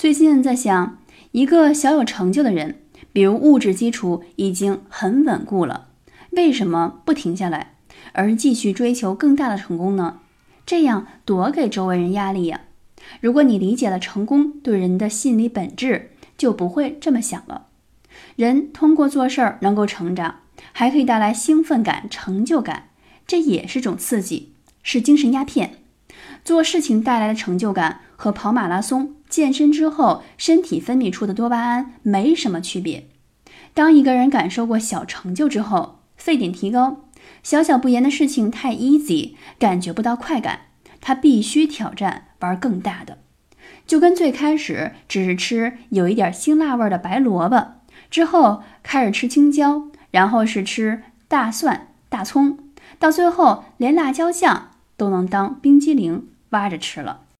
最近在想，一个小有成就的人，比如物质基础已经很稳固了，为什么不停下来，而继续追求更大的成功呢？这样多给周围人压力呀！如果你理解了成功对人的心理本质，就不会这么想了。人通过做事儿能够成长，还可以带来兴奋感、成就感，这也是种刺激，是精神鸦片。做事情带来的成就感和跑马拉松、健身之后身体分泌出的多巴胺没什么区别。当一个人感受过小成就之后，沸点提高，小小不言的事情太 easy，感觉不到快感，他必须挑战玩更大的。就跟最开始只是吃有一点辛辣味的白萝卜，之后开始吃青椒，然后是吃大蒜、大葱，到最后连辣椒酱都能当冰激凌挖着吃了。